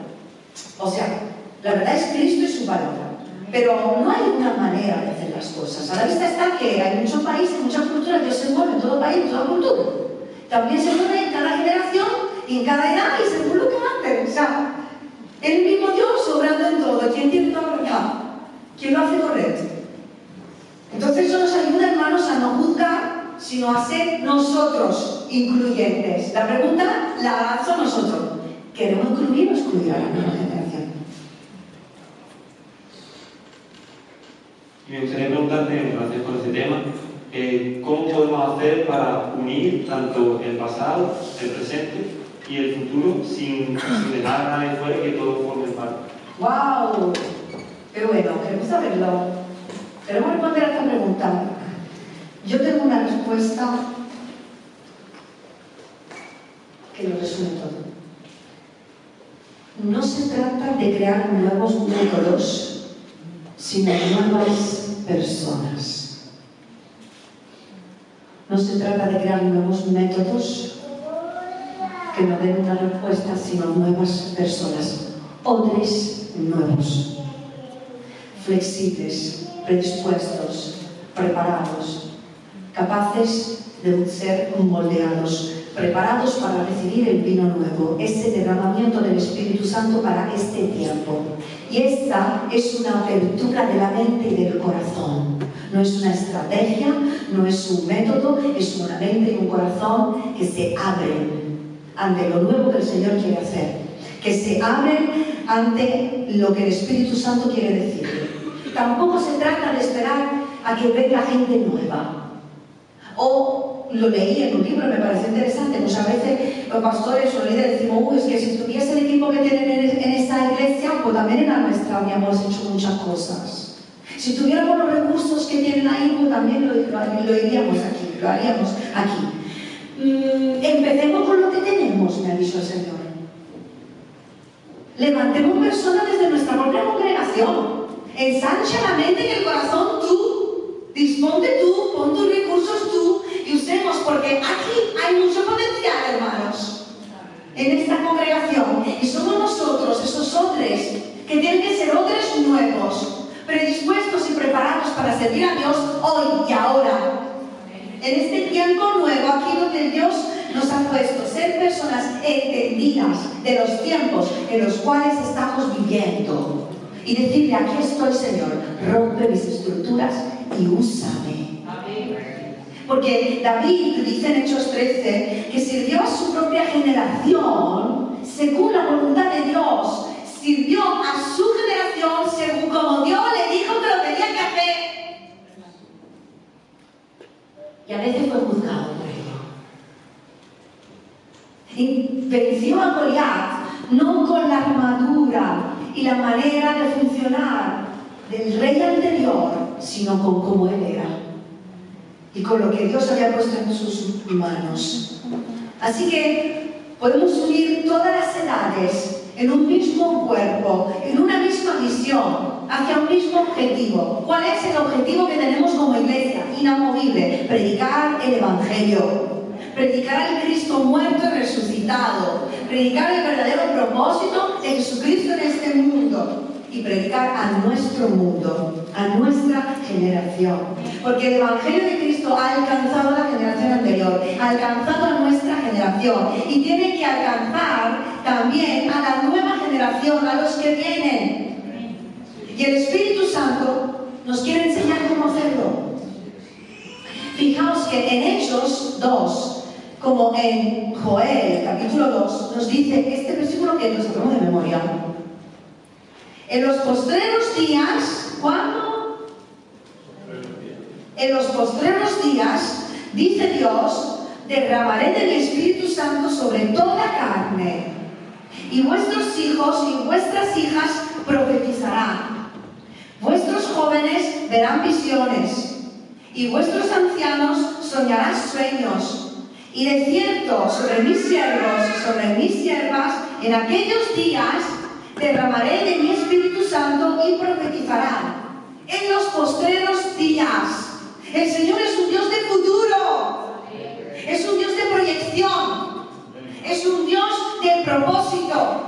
O sea, la verdad es Cristo y su palabra. Pero no hay una manera de hacer las cosas. A la vista está que hay muchos países, muchas culturas, Dios se mueve en todo país, en toda cultura. También se mueve en cada generación en cada edad y según lo que antes. O sea, el mismo Dios obrando en todo. ¿Quién tiene la verdad? ¿Quién lo hace correcto? Entonces eso nos ayuda, hermanos, a no juzgar, sino a ser nosotros incluyentes. La pregunta la hace nosotros. ¿Queremos incluir o excluir a la nueva generación? Y me gustaría preguntarte, en relación con este tema, eh, ¿cómo podemos hacer para unir tanto el pasado, el presente y el futuro sin, sin dejar a nadie fuera y que todos formen parte? ¡Wow! Qué bueno, queremos saberlo. Queremos responder a esta pregunta. Yo tengo una respuesta que lo resume todo. No se trata de crear nuevos métodos, sino nuevas personas. No se trata de crear nuevos métodos que no den una respuesta, sino nuevas personas, hombres nuevos, flexibles, predispuestos, preparados, capaces de ser moldeados, preparados para recibir el vino nuevo, ese derramamiento del Espíritu Santo para este tiempo. Y esta es una apertura de la mente y del corazón. No es una estrategia, no es un método, es una mente y un corazón que se abren ante lo nuevo que el Señor quiere hacer, que se abren ante lo que el Espíritu Santo quiere decir. Tampoco se trata de esperar a que venga gente nueva. O lo leí en un libro, me parece interesante, muchas veces los pastores o líderes decimos, uy, es que si tuviese el equipo que tienen en, en esta iglesia, pues también en la nuestra habíamos hecho muchas cosas. Si tuviéramos los recursos que tienen ahí, pues también lo, lo, lo iríamos aquí, lo haríamos aquí. Mm, empecemos con lo que tenemos, me ha dicho el Señor. Levantemos personas desde nuestra propia congregación. Ensancha la mente y el corazón tú. Disponte tú, pon tus recursos tú y usemos, porque aquí hay mucho potencial, hermanos, en esta congregación. Y somos nosotros, esos hombres, que tienen que ser hombres nuevos, predispuestos y preparados para servir a Dios hoy y ahora. En este tiempo nuevo, aquí donde Dios nos ha puesto, ser personas entendidas de los tiempos en los cuales estamos viviendo. Y decirle, aquí estoy, Señor, rompe mis estructuras y úsame. Porque David dice en Hechos 13 que sirvió a su propia generación según la voluntad de Dios. Sirvió a su generación según como Dios le dijo que lo tenía que hacer. Y a veces fue juzgado por ello. Y venció a Goliat no con la armadura y la manera de funcionar del rey anterior, sino con cómo él era y con lo que Dios había puesto en sus manos. Así que podemos unir todas las edades en un mismo cuerpo, en una misma misión, hacia un mismo objetivo. ¿Cuál es el objetivo que tenemos como iglesia? Inamovible. Predicar el Evangelio. Predicar al Cristo muerto y resucitado. Predicar el verdadero propósito de Jesucristo en este mundo. Y predicar a nuestro mundo, a nuestra generación. Porque el Evangelio de Cristo ha alcanzado a la generación anterior, ha alcanzado a nuestra generación y tiene que alcanzar también a la nueva generación, a los que vienen. Y el Espíritu Santo nos quiere enseñar cómo hacerlo. Fijaos que en Hechos 2, como en Joel capítulo 2, nos dice este versículo que nos sabemos de memoria. En los postreros días, ¿cuándo? En los postreros días, dice Dios, derramaré de mi Espíritu Santo sobre toda carne, y vuestros hijos y vuestras hijas profetizarán. Vuestros jóvenes verán visiones y vuestros ancianos soñarán sueños. Y de cierto, sobre mis siervos y sobre mis siervas, en aquellos días derramaré de mi Espíritu Santo y profetizarán. En los postreros días. El Señor es un Dios de futuro. Es un Dios de proyección. Es un Dios de propósito.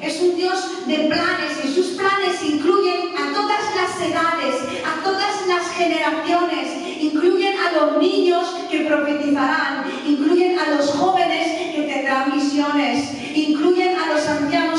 Es un Dios de planes y sus planes incluyen a todas las edades, a todas las generaciones, incluyen a los niños que profetizarán, incluyen a los jóvenes que tendrán visiones, incluyen a los ancianos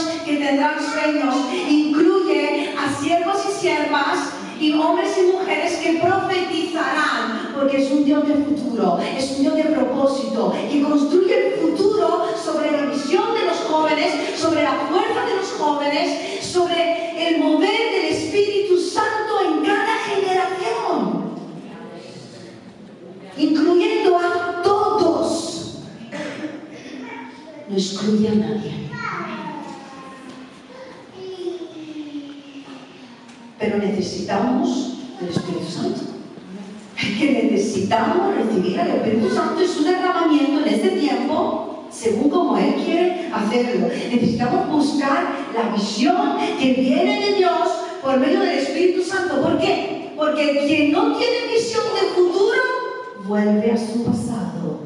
tendrán sueños, incluye a siervos y siervas y hombres y mujeres que profetizarán, porque es un Dios de futuro, es un Dios de propósito, que construye el futuro sobre la visión de los jóvenes, sobre la fuerza de los jóvenes, sobre el mover del Espíritu Santo en cada generación, incluyendo a todos. No excluye a nadie. Pero necesitamos el Espíritu Santo. Que necesitamos recibir al Espíritu Santo es un derramamiento en este tiempo según como Él quiere hacerlo. Necesitamos buscar la visión que viene de Dios por medio del Espíritu Santo. ¿Por qué? Porque quien no tiene visión de futuro vuelve a su pasado.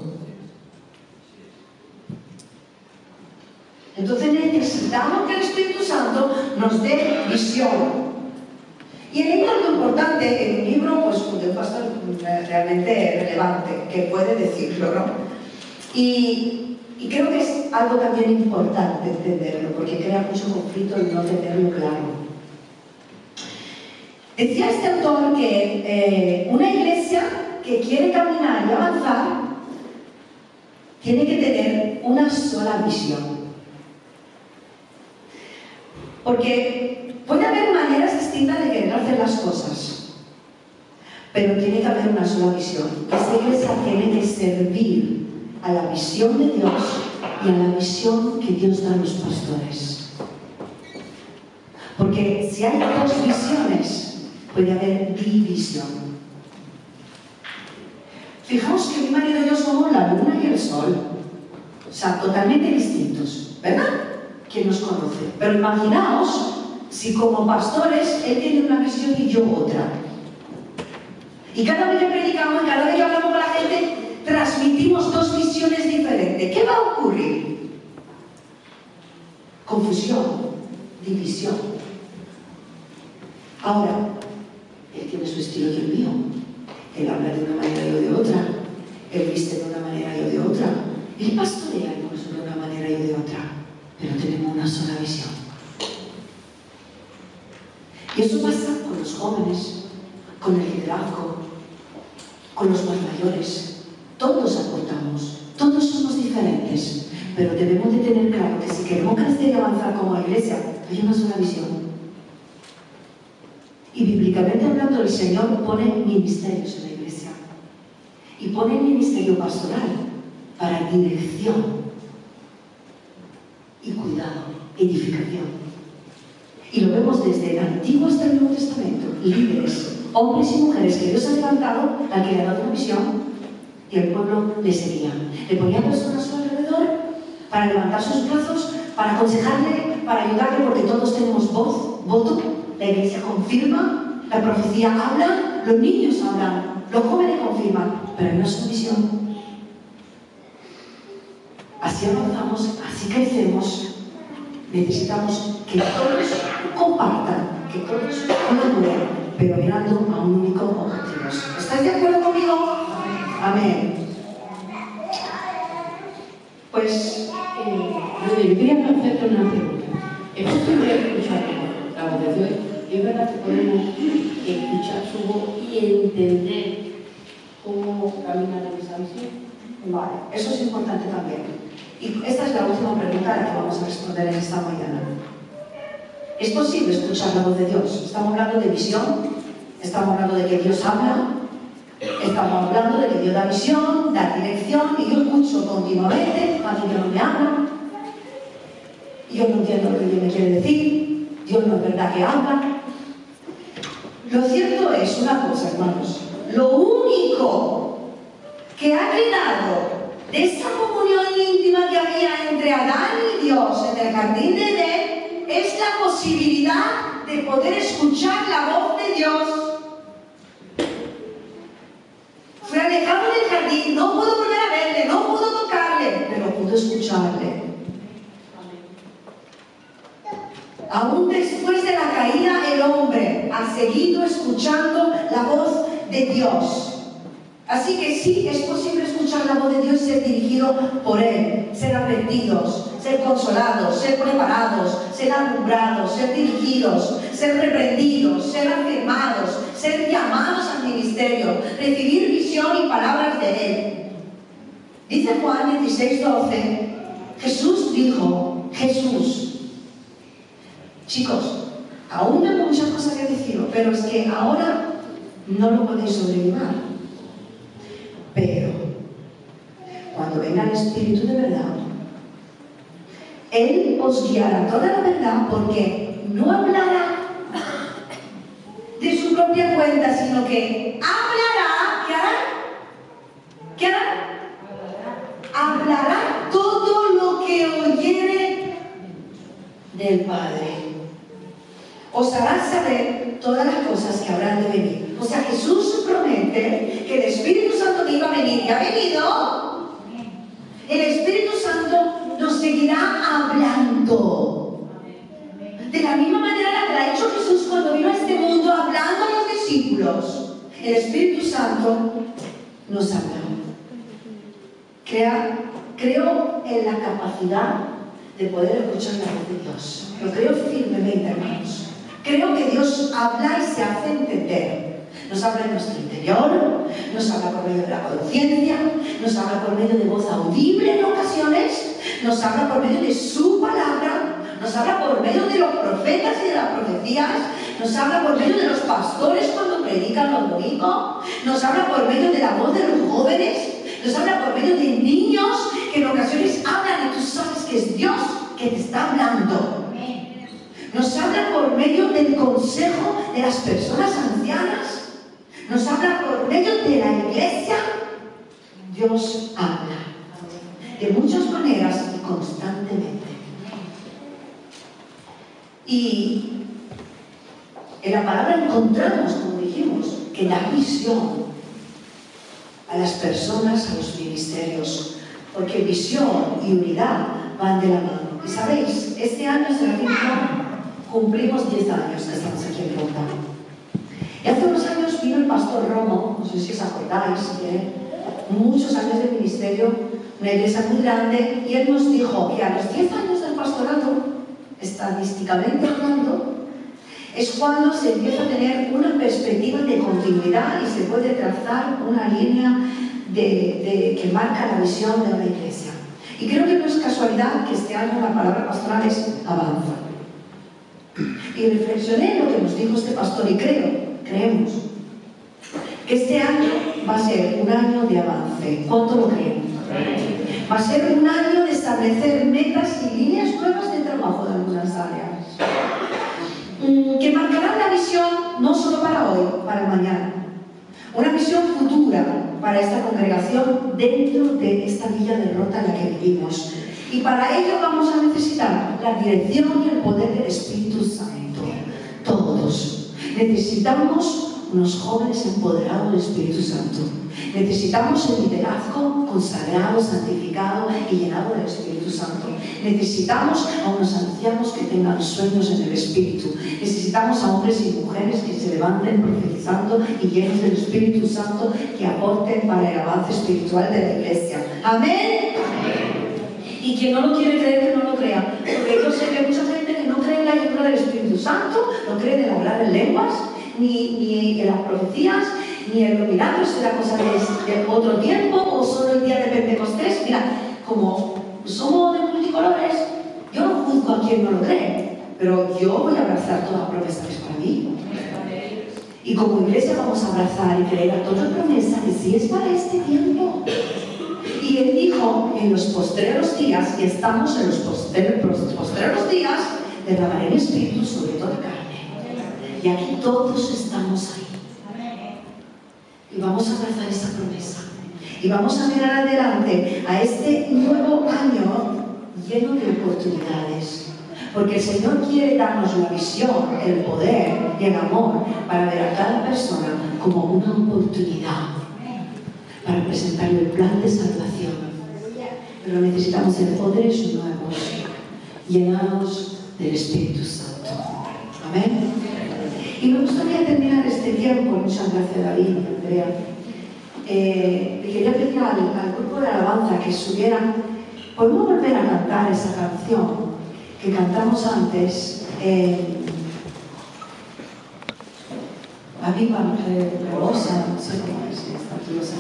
Entonces necesitamos que el Espíritu Santo nos dé visión. Y leído algo importante en un libro, pues un pastor realmente relevante, que puede decirlo, ¿no? Y, y creo que es algo también importante entenderlo, porque crea mucho conflicto el no tenerlo claro. Decía este autor que eh, una iglesia que quiere caminar y avanzar tiene que tener una sola visión. Porque puede haber maneras distintas de querer hacer las cosas, pero tiene que haber una sola visión. Esta iglesia tiene que servir a la visión de Dios y a la visión que Dios da a los pastores. Porque si hay dos visiones, puede haber división. Fijaos que mi marido y yo somos la luna y el sol. O sea, totalmente distintos, ¿verdad? ¿Quién nos conoce? Pero imaginaos si como pastores él tiene una visión y yo otra. Y cada vez que predicamos, cada vez que hablamos con la gente, transmitimos dos visiones diferentes. ¿Qué va a ocurrir? Confusión, división. Ahora, él tiene su estilo y el mío. Él habla de una manera y yo de otra. Él viste de una manera y yo de otra. Él pastorea de una manera y yo de otra. Pero tenemos una sola visión. Y eso pasa con los jóvenes, con el liderazgo, con los más mayores. Todos aportamos, todos somos diferentes, pero debemos de tener claro que si queremos crecer y avanzar como iglesia, hay una sola visión. Y bíblicamente hablando, el Señor pone ministerios en la iglesia. Y pone ministerio pastoral para dirección y cuidado, edificación. Y lo vemos desde el Antiguo hasta el Nuevo Testamento. Líderes, hombres y mujeres que Dios ha levantado, al que le ha dado una visión, y el pueblo le seguía. Le ponía personas a su alrededor para levantar sus brazos, para aconsejarle, para ayudarle, porque todos tenemos voz, voto, la iglesia confirma, la profecía habla, los niños hablan, los jóvenes confirman, pero no es visión. Así avanzamos, así crecemos. Necesitamos que todos compartan, que todos colaboren, pero mirando a un único objetivo. ¿Estáis de acuerdo conmigo? Amén. Pues, eh, yo quería hacerte una pregunta. Es posible escuchar la voz de Dios. Es verdad que podemos escuchar su voz y entender cómo caminar en esa visión. Vale, eso es importante también. Y esta es la última pregunta a la que vamos a responder en esta mañana. ¿Es posible escuchar la voz de Dios? Estamos hablando de visión, estamos hablando de que Dios habla, estamos hablando de que Dios da visión, da dirección, y yo escucho continuamente cuando Dios me habla. Yo no entiendo lo que Dios me quiere decir, Dios no es verdad que habla. Lo cierto es una cosa, hermanos, lo único que ha quedado de esa comunión íntima que había entre Adán y Dios en el jardín de Edén es la posibilidad de poder escuchar la voz de Dios. Fue alejado del jardín, no pudo volver a verle, no pudo tocarle, pero pudo escucharle. Aún después de la caída, el hombre ha seguido escuchando la voz de Dios. Así que sí, es posible escuchar la voz de Dios y ser dirigido por Él, ser aprendidos, ser consolados, ser preparados, ser alumbrados, ser dirigidos, ser reprendidos, ser afirmados, ser llamados al ministerio, recibir visión y palabras de Él. Dice Juan 16, 12, Jesús dijo, Jesús, chicos, aún hay muchas cosas que deciros, pero es que ahora no lo podéis sobrevivir. Pero cuando venga el Espíritu de verdad, Él os guiará toda la verdad porque no hablará de su propia cuenta, sino que hablará, ¿qué hará? ¿Qué hará? Hablará todo lo que oyere del Padre. Os hará saber todas las cosas que habrán de venir. O sea, Jesús que el Espíritu Santo iba a venir y ha venido. El Espíritu Santo nos seguirá hablando. De la misma manera que ha hecho Jesús cuando vino a este mundo hablando a los discípulos. El Espíritu Santo nos habla. Creo en la capacidad de poder escuchar la voz de Dios. Lo creo firmemente, hermanos. Creo que Dios habla y se hace entender. Nos habla en nuestro interior, nos habla por medio de la conciencia, nos habla por medio de voz audible en ocasiones, nos habla por medio de su palabra, nos habla por medio de los profetas y de las profecías, nos habla por medio de los pastores cuando predican los domingos, nos habla por medio de la voz de los jóvenes, nos habla por medio de niños que en ocasiones hablan y tú sabes que es Dios que te está hablando. Nos habla por medio del consejo de las personas ancianas nos habla por medio de la iglesia, Dios habla de muchas maneras y constantemente. Y en la palabra encontramos, como dijimos, que da visión a las personas, a los ministerios, porque visión y unidad van de la mano. Y sabéis, este año, Serafín, cumplimos 10 años que estamos aquí en. Y hace unos años vino el pastor Romo, no sé si os acordáis, que muchos años de ministerio, una iglesia muy grande, y él nos dijo que a los 10 años del pastorato, estadísticamente hablando, es cuando se empieza a tener una perspectiva de continuidad y se puede trazar una línea de, que marca la visión de una iglesia. Y creo que no es casualidad que este año la palabra pastoral es avanza. Y reflexioné lo que nos dijo este pastor y creo creemos que este año va a ser un año de avance. ¿Cuánto lo creemos? Va a ser un año de establecer metas y líneas nuevas de trabajo de algunas áreas. Mm, que marcarán la visión no solo para hoy, para mañana. Una visión futura para esta congregación dentro de esta villa de rota en la que vivimos. Y para ello vamos a necesitar la dirección y el poder del Espíritu Santo. Todo todos. Necesitamos unos jóvenes empoderados del Espíritu Santo. Necesitamos el liderazgo consagrado, santificado y llenado del Espíritu Santo. Necesitamos a unos ancianos que tengan sueños en el Espíritu. Necesitamos a hombres y mujeres que se levanten profetizando y llenos del Espíritu Santo que aporten para el avance espiritual de la iglesia. Amén. Y quien no lo quiere creer, que no lo crea. Porque yo sé que hay mucha la llenura del Espíritu Santo, no cree en hablar en lenguas, ni, ni en las profecías, ni en los milagros, será cosa de, de otro tiempo o solo el día de Pentecostés. Mira, como somos de multicolores, yo no juzgo a quien no lo cree, pero yo voy a abrazar todas las promesas que es para mí. Y como iglesia vamos a abrazar y creer a toda promesa que sí es para este tiempo. Y él dijo, en los postreros días, y estamos en los postreros días, derramaré el Espíritu sobre toda carne. Y aquí todos estamos ahí. Y vamos a abrazar esa promesa. Y vamos a mirar adelante a este nuevo año lleno de oportunidades. Porque el Señor quiere darnos la visión, el poder y el amor para ver a cada persona como una oportunidad para presentarle el plan de salvación. Pero necesitamos ser poderes nuevos, llenados del Espíritu Santo. Amén. Y me gustaría terminar este tiempo, muchas gracias David y Andrea. Eh, quería pedir al, grupo de alabanza que subieran, podemos volver a cantar esa canción que cantamos antes. Eh, Aviva Rosa, no sé cómo es, aquí los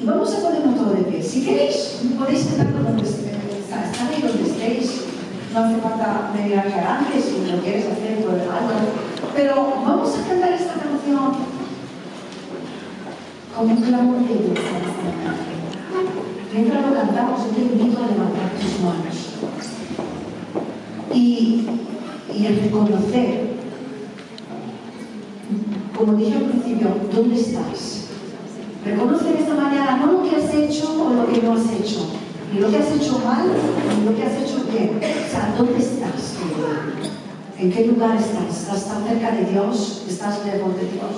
Y vamos a ponernos todo de pie. Si queréis, podéis sentar donde ahí donde estéis. No hace falta venir aquí antes si lo quieres hacer por algo. Pero vamos a cantar esta canción como un clamor de Dios Mientras lo cantamos, yo te invito a levantar tus manos. Y y el reconocer, como dije al principio, ¿dónde estás? Reconoce esta mañana no lo que has hecho o lo que no has hecho, ni lo que has hecho mal, ni lo que has hecho bien. O sea, ¿dónde estás? ¿En qué lugar estás? ¿Estás tan cerca de Dios? ¿Estás lejos de Dios?